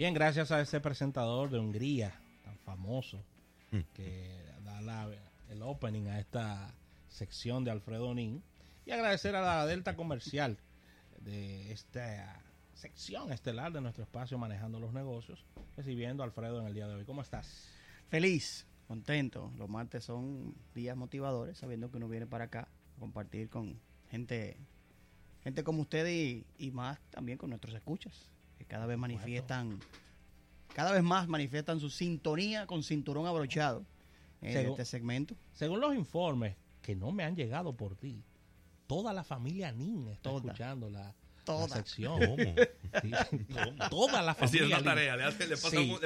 Bien, gracias a ese presentador de Hungría, tan famoso, mm. que da la, el opening a esta sección de Alfredo Nin. Y agradecer a la Delta Comercial de esta sección estelar de nuestro espacio Manejando los Negocios, recibiendo a Alfredo en el día de hoy. ¿Cómo estás? Feliz, contento. Los martes son días motivadores, sabiendo que uno viene para acá a compartir con gente, gente como ustedes y más también con nuestros escuchas cada vez manifiestan, cada vez más manifiestan su sintonía con cinturón abrochado en este segmento. Según los informes que no me han llegado por ti, toda la familia Nin está escuchando la, sección. Toda la familia. Es una tarea, le, hace, le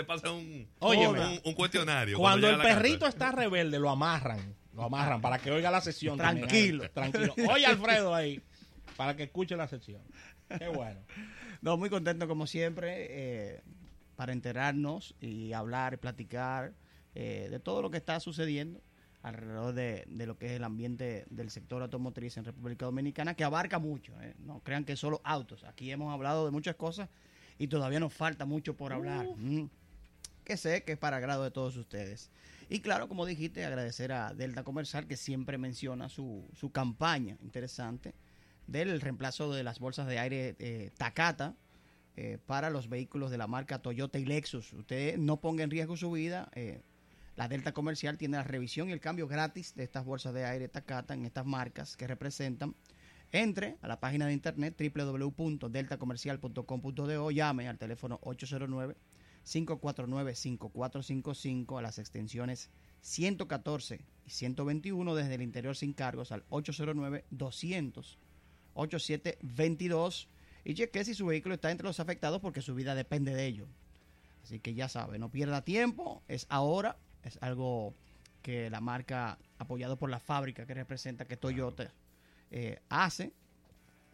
pasa, un, un, cuestionario. Cuando, el perrito está rebelde, lo amarran. Lo amarran para que oiga la sesión. Tranquilo. tranquilo. Oye, Alfredo ahí, para que escuche la sesión. Qué bueno. No, muy contento como siempre eh, para enterarnos y hablar, platicar eh, de todo lo que está sucediendo alrededor de, lo que es el ambiente del sector automotriz en República Dominicana, que abarca mucho. Eh. No crean que solo autos. Aquí hemos hablado de muchas cosas y todavía nos falta mucho por hablar. Mm. Que sé que es para agrado de todos ustedes. Y claro, como dijiste, agradecer a Delta Comercial que siempre menciona su, su campaña interesante del reemplazo de las bolsas de aire eh, Takata eh, para los vehículos de la marca Toyota y Lexus. Usted no ponga en riesgo su vida. Eh, la Delta Comercial tiene la revisión y el cambio gratis de estas bolsas de aire Takata en estas marcas que representan. Entre a la página de internet www.deltacomercial.com.do, llame al teléfono 809 549 5455 a las extensiones 114 y 121 desde el interior sin cargos al 809 200 8722 y cheque si su vehículo está entre los afectados porque su vida depende de ello. Así que ya sabe, no pierda tiempo, es ahora, es algo que la marca apoyado por la fábrica que representa que Toyota eh, hace.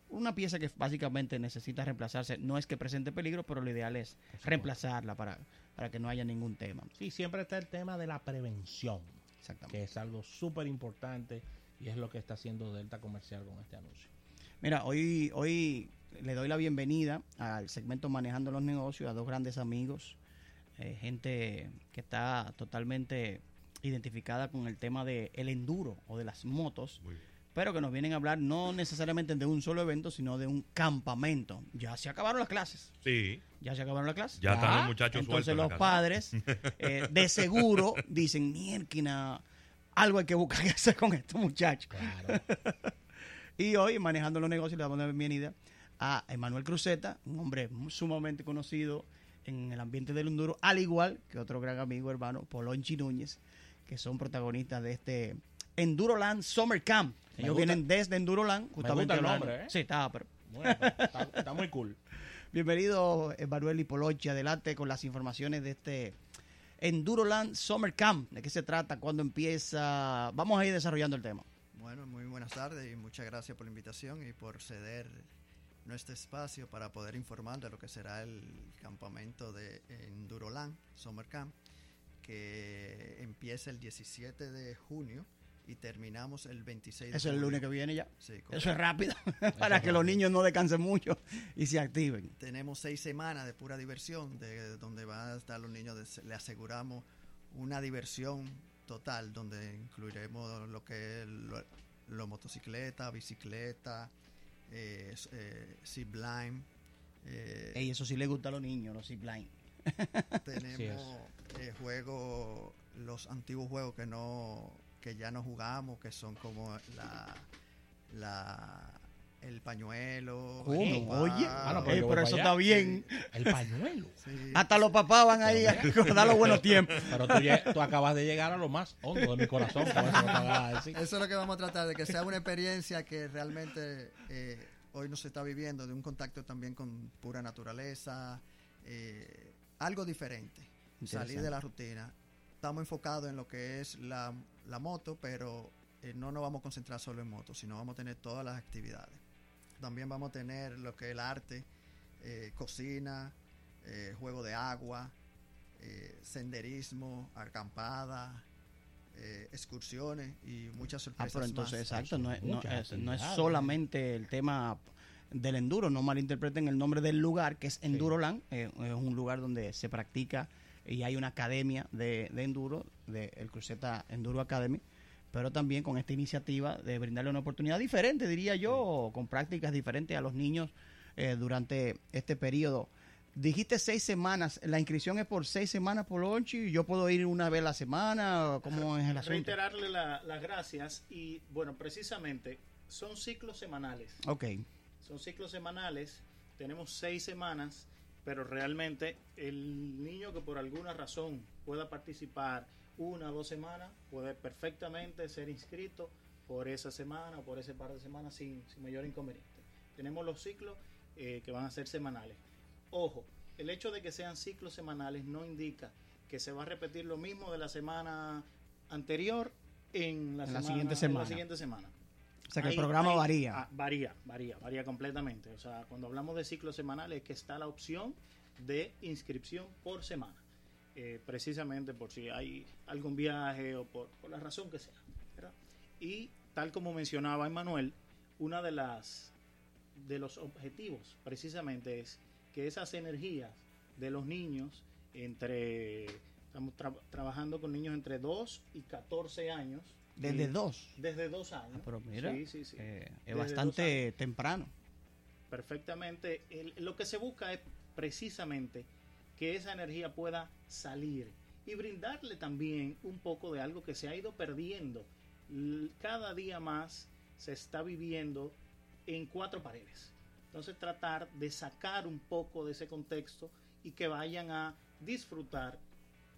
Una pieza que básicamente necesita reemplazarse, no es que presente peligro, pero lo ideal es reemplazarla para, para que no haya ningún tema. Sí, siempre está el tema de la prevención, Exactamente. que es algo súper importante y es lo que está haciendo Delta Comercial con este anuncio. Mira, hoy, hoy le doy la bienvenida al segmento Manejando los Negocios a dos grandes amigos, eh, gente que está totalmente identificada con el tema del el enduro o de las motos, pero que nos vienen a hablar no necesariamente de un solo evento, sino de un campamento. Ya se acabaron las clases. Sí. Ya se acabaron las clases. Ya, están los muchachos Entonces los padres eh, de seguro dicen, mierquina, algo hay que buscar que hacer con estos muchachos. Claro. Y hoy, manejando los negocios, le damos la bienvenida a Emanuel Cruzeta, un hombre sumamente conocido en el ambiente del Enduro, al igual que otro gran amigo, hermano, Polonchi Núñez, que son protagonistas de este Enduroland Summer Camp. Ellos vienen desde Enduroland, justamente. Me el nombre, ¿eh? Sí, está, pero... está, muy cool. Bienvenido, Emanuel y Polonchi. Adelante con las informaciones de este Enduroland Summer Camp. ¿De qué se trata? ¿Cuándo empieza? Vamos a ir desarrollando el tema. Bueno, muy buenas tardes y muchas gracias por la invitación y por ceder nuestro espacio para poder informar de lo que será el campamento de Enduroland Summer Camp, que empieza el 17 de junio y terminamos el 26 de Eso es el lunes que viene ya. Eso es rápido, para que los niños no descansen mucho y se activen. Tenemos seis semanas de pura diversión, de donde van a estar los niños, le aseguramos una diversión total, donde incluiremos lo que es lo, motocicleta, bicicleta, eh, eh, zipline. Eh, eso sí le gusta a los niños, los zipline. tenemos eh, juegos, los antiguos juegos que no que ya no jugamos, que son como la, la el pañuelo. Oye, ah, pero, eso está bien. El pañuelo. Hasta los papás van ahí a recordar los buenos tiempos. Pero tú, acabas de llegar a lo más hondo de mi corazón. eso, es lo que vamos a tratar, de que sea una experiencia que realmente eh, hoy nos está viviendo, de un contacto también con pura naturaleza, eh, algo diferente, salir de la rutina. Estamos enfocados en lo que es la, moto, pero eh, no nos vamos a concentrar solo en moto, sino vamos a tener todas las actividades. También vamos a tener lo que es el arte, eh, cocina, eh, juego de agua, eh, senderismo, acampada, excursiones y muchas ah, sorpresas. Ah, entonces, exacto, no es, no, es, solamente el tema del enduro. No malinterpreten el nombre del lugar, que es Enduroland. Eh, es un lugar donde se practica y hay una academia de, enduro, de el Cruceta Enduro Academy, pero también con esta iniciativa de brindarle una oportunidad diferente, diría yo, con prácticas diferentes a los niños eh, durante este periodo. Dijiste seis semanas, la inscripción es por seis semanas por y yo puedo ir una vez a la semana, ¿cómo es el asunto? Reiterarle las gracias y bueno, precisamente son ciclos semanales. Ok. Son ciclos semanales, tenemos seis semanas, pero realmente el niño que por alguna razón pueda participar una o dos semanas puede perfectamente ser inscrito por esa semana o por ese par de semanas sin, mayor inconveniente. Tenemos los ciclos eh, que van a ser semanales. Ojo, el hecho de que sean ciclos semanales no indica que se va a repetir lo mismo de la semana anterior en la, siguiente semana. siguiente semana. O sea que el programa varía. Ah, varía, varía, varía completamente. O sea, cuando hablamos de ciclos semanales es que está la opción de inscripción por semana. Eh, precisamente por si hay algún viaje o por, por la razón que sea. Y tal como mencionaba Emanuel, una de las de los objetivos precisamente es que esas energías de los niños entre estamos trabajando con niños entre 2 y 14 años. Desde 2 desde 2 años. Ah, pero mira eh, es bastante temprano. Perfectamente. Lo que se busca es precisamente que esa energía pueda salir y brindarle también un poco de algo que se ha ido perdiendo cada día más se está viviendo en cuatro paredes entonces tratar de sacar un poco de ese contexto y que vayan a disfrutar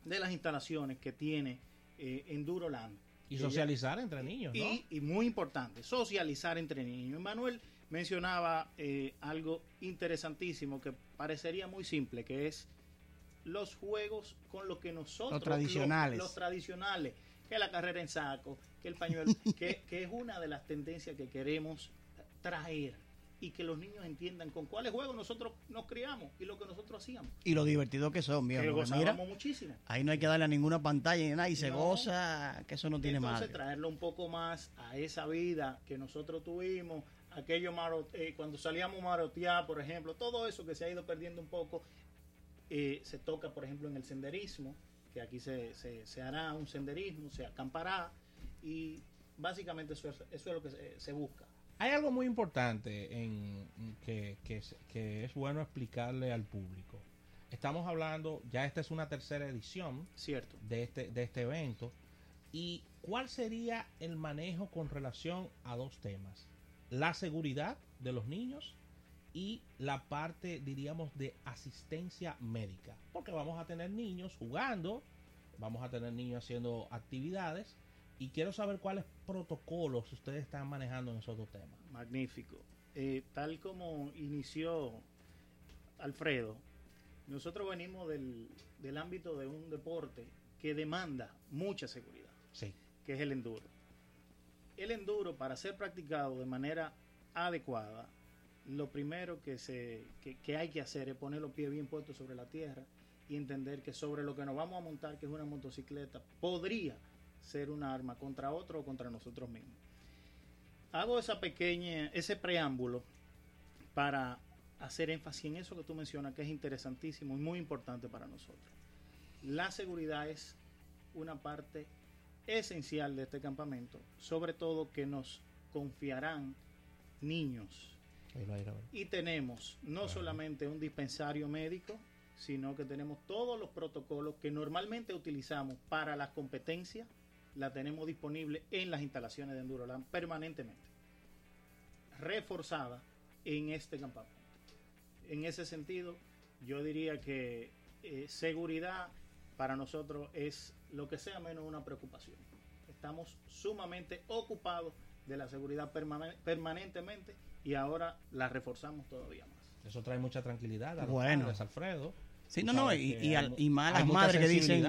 de las instalaciones que tiene eh, Enduroland. Y socializar entre niños, ¿no? Y, muy importante, socializar entre niños. Manuel mencionaba eh, algo interesantísimo que parecería muy simple, que es los juegos con lo que nosotros... Los tradicionales. Los, tradicionales, que la carrera en saco, que el pañuelo, que, que es una de las tendencias que queremos traer y que los niños entiendan con cuáles juegos nosotros nos criamos y lo que nosotros hacíamos. Y lo divertido que son, mira, que muchísimo. Ahí no hay que darle a ninguna pantalla ni nada y se goza, que eso no tiene más. Entonces traerlo un poco más a esa vida que nosotros tuvimos, aquello eh, cuando salíamos marotear, por ejemplo, todo eso que se ha ido perdiendo un poco, eh, se toca, por ejemplo, en el senderismo, que aquí se, se, hará un senderismo, se acampará y básicamente eso es, eso es lo que se busca hay algo muy importante en, que, es bueno explicarle al público. Estamos hablando, ya esta es una tercera edición Cierto. De, este, de este evento. ¿Y cuál sería el manejo con relación a dos temas? La seguridad de los niños y la parte, diríamos, de asistencia médica. Porque vamos a tener niños jugando, vamos a tener niños haciendo actividades y quiero saber cuáles protocolos ustedes están manejando en esos dos temas. Magnífico. Eh, tal como inició Alfredo, nosotros venimos del, del, ámbito de un deporte que demanda mucha seguridad, sí. que es el enduro. El enduro, para ser practicado de manera adecuada, lo primero que, se, que, hay que hacer es poner los pies bien puestos sobre la tierra y entender que sobre lo que nos vamos a montar, que es una motocicleta, podría ser un arma contra otro o contra nosotros mismos. Hago esa pequeña, ese preámbulo para hacer énfasis en eso que tú mencionas, que es interesantísimo y muy importante para nosotros. La seguridad es una parte esencial de este campamento, sobre todo que nos confiarán niños. Y tenemos no solamente un dispensario médico, sino que tenemos todos los protocolos que normalmente utilizamos para las competencias la tenemos disponible en las instalaciones de Enduroland permanentemente, reforzada en este campamento. En ese sentido, yo diría que eh, seguridad para nosotros es lo que sea menos una preocupación. Estamos sumamente ocupados de la seguridad permanentemente y ahora la reforzamos todavía más. Eso trae mucha tranquilidad a los bueno. Alfredo. Sí, no, no, y, y, y, malas madres que dicen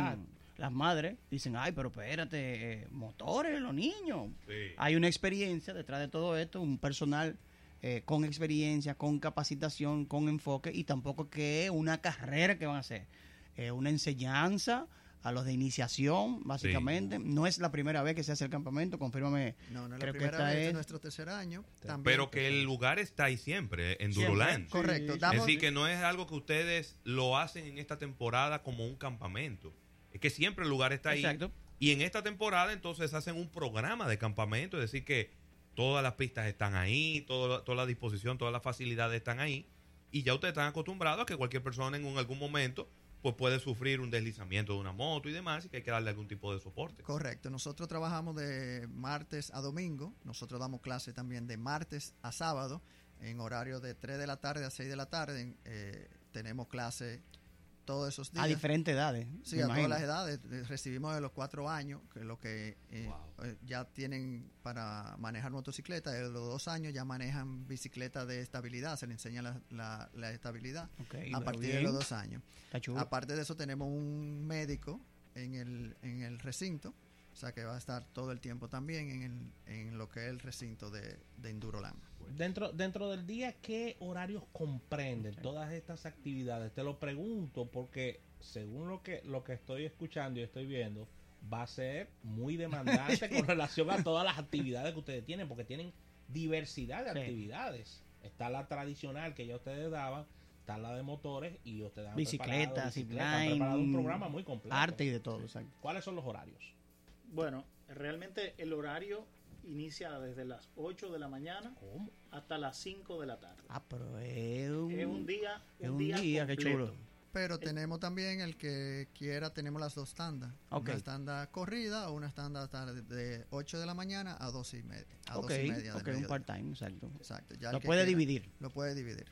las madres dicen, ay, pero espérate, eh, motores, los niños. Hay una experiencia detrás de todo esto, un personal eh, con experiencia, con capacitación, con enfoque, y tampoco que una carrera que van a hacer, una enseñanza a los de iniciación, básicamente. No es la primera vez que se hace el campamento, confírmame. No, no es la primera vez, es nuestro tercer año. Pero que el lugar está ahí siempre, en Duruland. Correcto. es decir, que no es algo que ustedes lo hacen en esta temporada como un campamento. Es que siempre el lugar está ahí. Exacto. Y en esta temporada entonces hacen un programa de campamento, es decir, que todas las pistas están ahí, toda la disposición, todas las facilidades están ahí. Y ya ustedes están acostumbrados a que cualquier persona en algún momento pues puede sufrir un deslizamiento de una moto y demás y que hay que darle algún tipo de soporte. Correcto. Nosotros trabajamos de martes a domingo. Nosotros damos clase también de martes a sábado en horario de 3 de la tarde a 6 de la tarde. Eh, tenemos clase todos esos días. A diferentes edades. Sí, a todas las edades. Recibimos de los cuatro años, que es lo que eh, eh, ya tienen para manejar motocicleta. De los dos años ya manejan bicicleta de estabilidad, se les enseña la, la, estabilidad a partir de los dos años. Aparte de eso, tenemos un médico en el, en el recinto. O sea que va a estar todo el tiempo también en, el, en lo que es el recinto de, de Enduroland. Dentro, dentro del día, ¿qué horarios comprenden todas estas actividades? Te lo pregunto porque según lo que, lo que estoy escuchando y estoy viendo, va a ser muy demandante con relación a todas las actividades que ustedes tienen, porque tienen diversidad de actividades. Está la tradicional que ya ustedes daban, está la de motores y ustedes dan bicicletas, preparado un programa muy completo. Arte y de todo, exacto. ¿Cuáles son los horarios? Bueno, realmente el horario inicia desde las 8 de la mañana hasta las 5 de la tarde. Ah, pero es un, día, un, día, que chulo. Pero tenemos también el que quiera, tenemos las dos tandas. Una tanda corrida o una tanda de 8 de la mañana a 12 y media. A okay, y media ok, un part-time, exacto. Exacto. lo puede dividir. Lo puede dividir.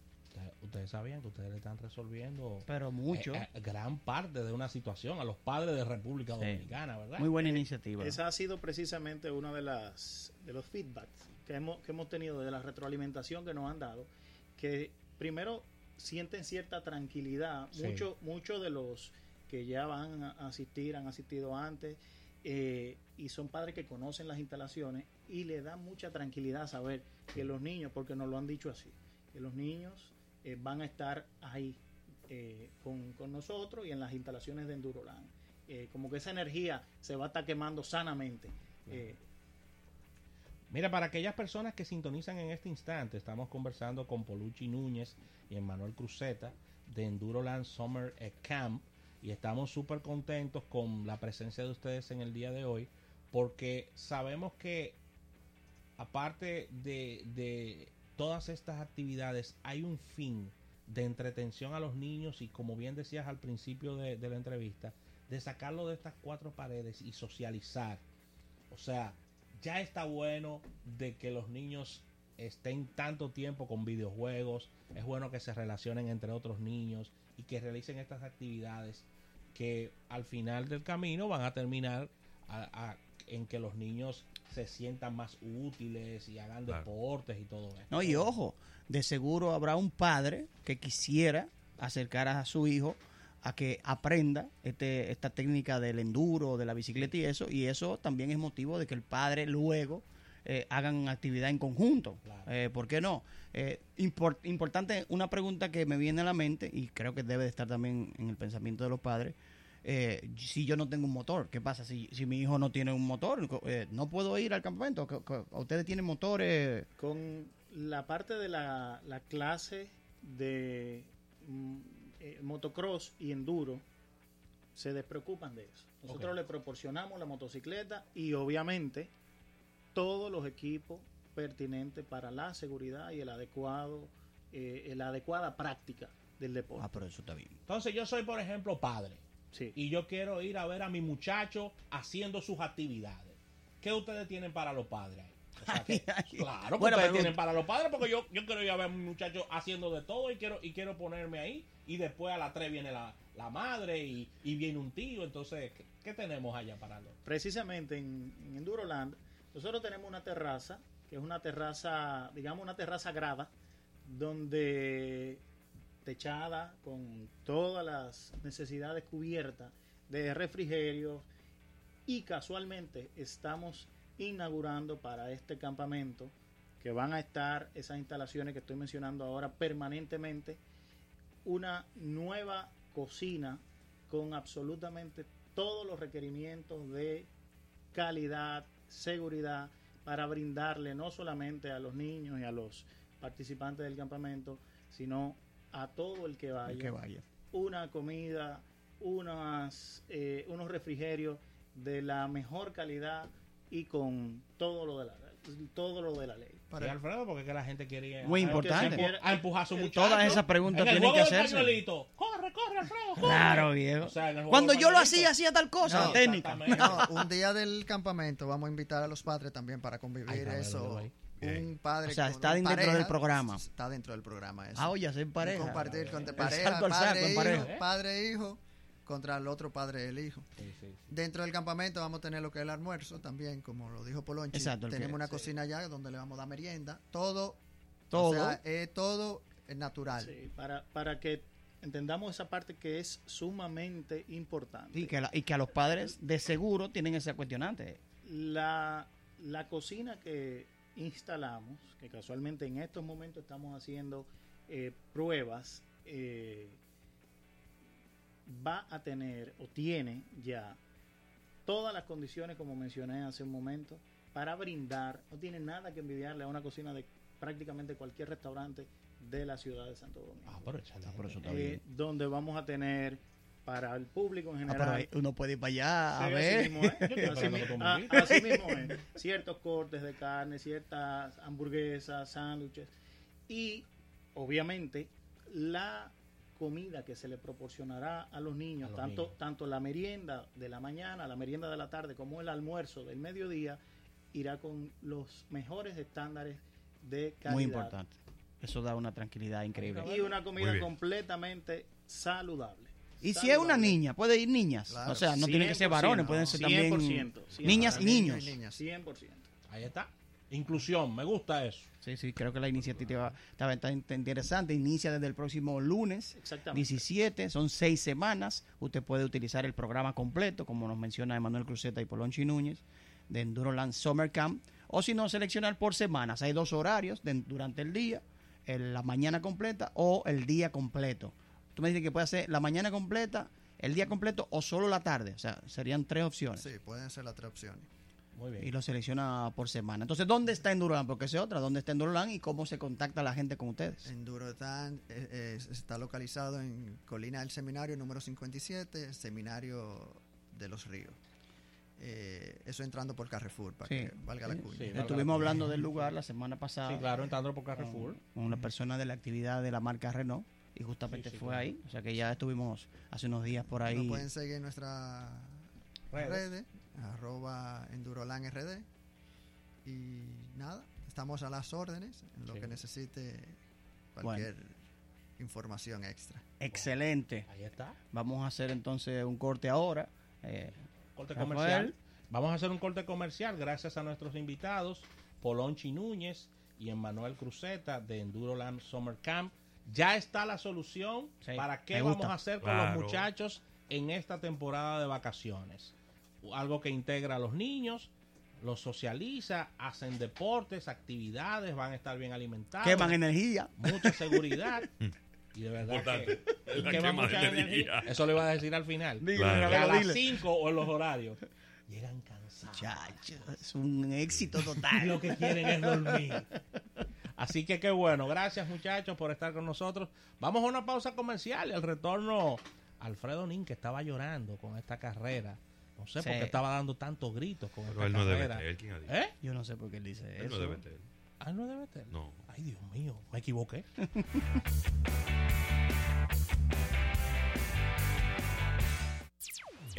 Ustedes sabían que ustedes le están resolviendo pero mucho eh, eh, gran parte de una situación a los padres de República Dominicana, ¿verdad? Muy buena iniciativa. Esa ha sido precisamente uno de las de los feedbacks que hemos, que hemos tenido de la retroalimentación que nos han dado, que primero sienten cierta tranquilidad, muchos mucho de los que ya van a asistir, han asistido antes, eh, y son padres que conocen las instalaciones y le da mucha tranquilidad saber que los niños, porque nos lo han dicho así, que los niños eh, van a estar ahí eh, con, nosotros y en las instalaciones de Enduroland. Eh, como que esa energía se va a estar quemando sanamente. Mira, para aquellas personas que sintonizan en este instante, estamos conversando con Polucci Núñez y Emanuel Cruzeta de Enduroland Summer Camp y estamos súper contentos con la presencia de ustedes en el día de hoy porque sabemos que aparte de todas estas actividades hay un fin de entretención a los niños y como bien decías al principio de, la entrevista, de sacarlo de estas cuatro paredes y socializar. O sea, ya está bueno de que los niños estén tanto tiempo con videojuegos, es bueno que se relacionen entre otros niños y que realicen estas actividades que al final del camino van a terminar en que los niños se sientan más útiles y hagan deportes y todo eso. No, y ojo, de seguro habrá un padre que quisiera acercar a su hijo a que aprenda este, esta técnica del enduro, de la bicicleta y eso, y eso también es motivo de que el padre luego eh, hagan actividad en conjunto. Eh, ¿Por qué no? Eh, importante, una pregunta que me viene a la mente, y creo que debe de estar también en el pensamiento de los padres, eh, si yo no tengo un motor, ¿qué pasa? Si, si mi hijo no tiene un motor, eh, ¿no puedo ir al campamento? ¿Ustedes tienen motores? Con la parte de la, clase de mm, eh, motocross y enduro, se despreocupan de eso. Nosotros le proporcionamos la motocicleta y obviamente todos los equipos pertinentes para la seguridad y el adecuado, la adecuada práctica del deporte. Ah, pero eso está bien. Entonces yo soy, por ejemplo, padre y yo quiero ir a ver a mi muchacho haciendo sus actividades. ¿Qué ustedes tienen para los padres? claro, que ustedes tienen para los padres porque yo, yo quiero ir a ver a mi muchacho haciendo de todo y quiero y quiero ponerme ahí y después a las 3 viene la, madre y, viene un tío. Entonces, ¿qué, tenemos allá para los? Precisamente en, en Enduroland nosotros tenemos una terraza que es una terraza, digamos una terraza grada donde techada con todas las necesidades cubiertas de refrigerio y casualmente estamos inaugurando para este campamento que van a estar esas instalaciones que estoy mencionando ahora permanentemente una nueva cocina con absolutamente todos los requerimientos de calidad, seguridad, para brindarle no solamente a los niños y a los participantes del campamento, sino a todo el que vaya, que vaya. una comida, unas, eh, unos refrigerios de la mejor calidad y con todo lo de la todo lo de la ley. Para Alfredo, porque es que la gente quiere muy importante a empujar a su muchacho. Todas esas preguntas tienen que hacerse. Corre, corre, Alfredo, corre. Claro, viejo. Cuando yo lo hacía, hacía tal cosa, no, técnica. No, un día del campamento vamos a invitar a los padres también para convivir eso. Un padre o sea, está dentro del programa. Está dentro del programa eso. Ah, oye, en pareja. Compartir con pareja, padre, hijo, padre, e hijo contra el otro padre del hijo. Dentro del campamento vamos a tener lo que es el almuerzo también, como lo dijo Polonchi. Exacto, Tenemos una cocina allá donde le vamos a dar merienda. Todo, todo, o sea, es todo natural. para, para que entendamos esa parte que es sumamente importante. Y que, y que a los padres de seguro tienen ese cuestionante. La, la cocina que instalamos, que casualmente en estos momentos estamos haciendo eh, pruebas eh, va a tener o tiene ya todas las condiciones, como mencioné hace un momento, para brindar, no tiene nada que envidiarle a una cocina de prácticamente cualquier restaurante de la ciudad de Santo Domingo. Ah, por eso, por eso eh, donde vamos a tener para el público en ah, general. uno puede ir para allá a ver. Así mismo es. así, mismo es. Ciertos cortes de carne, ciertas hamburguesas, sándwiches. Y obviamente la comida que se le proporcionará a los niños, tanto, tanto la merienda de la mañana, la merienda de la tarde, como el almuerzo del mediodía, irá con los mejores estándares de calidad. Muy importante. Eso da una tranquilidad increíble. Y una comida completamente saludable. Y si es una niña, puede ir niñas. o sea, no tienen que ser varones, pueden ser también niñas y niños. 100%. Ahí está. Inclusión, me gusta eso. Sí, sí, creo que la iniciativa está, interesante. Inicia desde el próximo lunes 17, son seis semanas. Usted puede utilizar el programa completo, como nos menciona Emanuel Cruzeta y Polonchi Núñez, de Enduroland Summer Camp. O si no, seleccionar por semanas. Hay dos horarios durante el día, la mañana completa o el día completo. Tú me dices que puede hacer la mañana completa, el día completo o solo la tarde. O sea, serían tres opciones. Sí, pueden ser las tres opciones. Y lo selecciona por semana. Entonces, ¿dónde está Enduroland? Porque es otra. ¿Dónde está Enduroland y cómo se contacta la gente con ustedes? Enduroland eh, está localizado en Colina del Seminario número 57, Seminario de los Ríos. Eh, eso entrando por Carrefour, para que valga la cuña. Estuvimos hablando del lugar la semana pasada. Sí, claro, entrando por Carrefour. Con una persona de la actividad de la marca Renault y justamente fue ahí. O sea que ya estuvimos hace unos días por ahí. Nos pueden seguir en nuestras redes arroba RD Y nada, estamos a las órdenes en lo que necesite cualquier información extra. Excelente. Ahí está. Vamos a hacer entonces un corte ahora. Eh, corte comercial. Vamos a hacer un corte comercial gracias a nuestros invitados, Polonchi Núñez y Emmanuel Cruzeta de Enduroland Summer Camp. Ya está la solución para qué vamos a hacer con los muchachos en esta temporada de vacaciones algo que integra a los niños, los socializa, hacen deportes, actividades, van a estar bien alimentados. Queman energía. Mucha seguridad. y de verdad que, queman mucha energía. Eso le iba a decir al final. a las 5 o en los horarios. Llegan cansados. es un éxito total. Lo que quieren es dormir. Así que qué bueno. Gracias muchachos por estar con nosotros. Vamos a una pausa comercial. El retorno Alfredo Nin, que estaba llorando con esta carrera no sé por qué estaba dando tantos gritos con Pero él no debe tener, ¿quién ha dicho? ¿Eh? Yo no sé por qué él dice él eso. no debe tener. Ah, no debe tener. No. Ay, Dios mío, me equivoqué.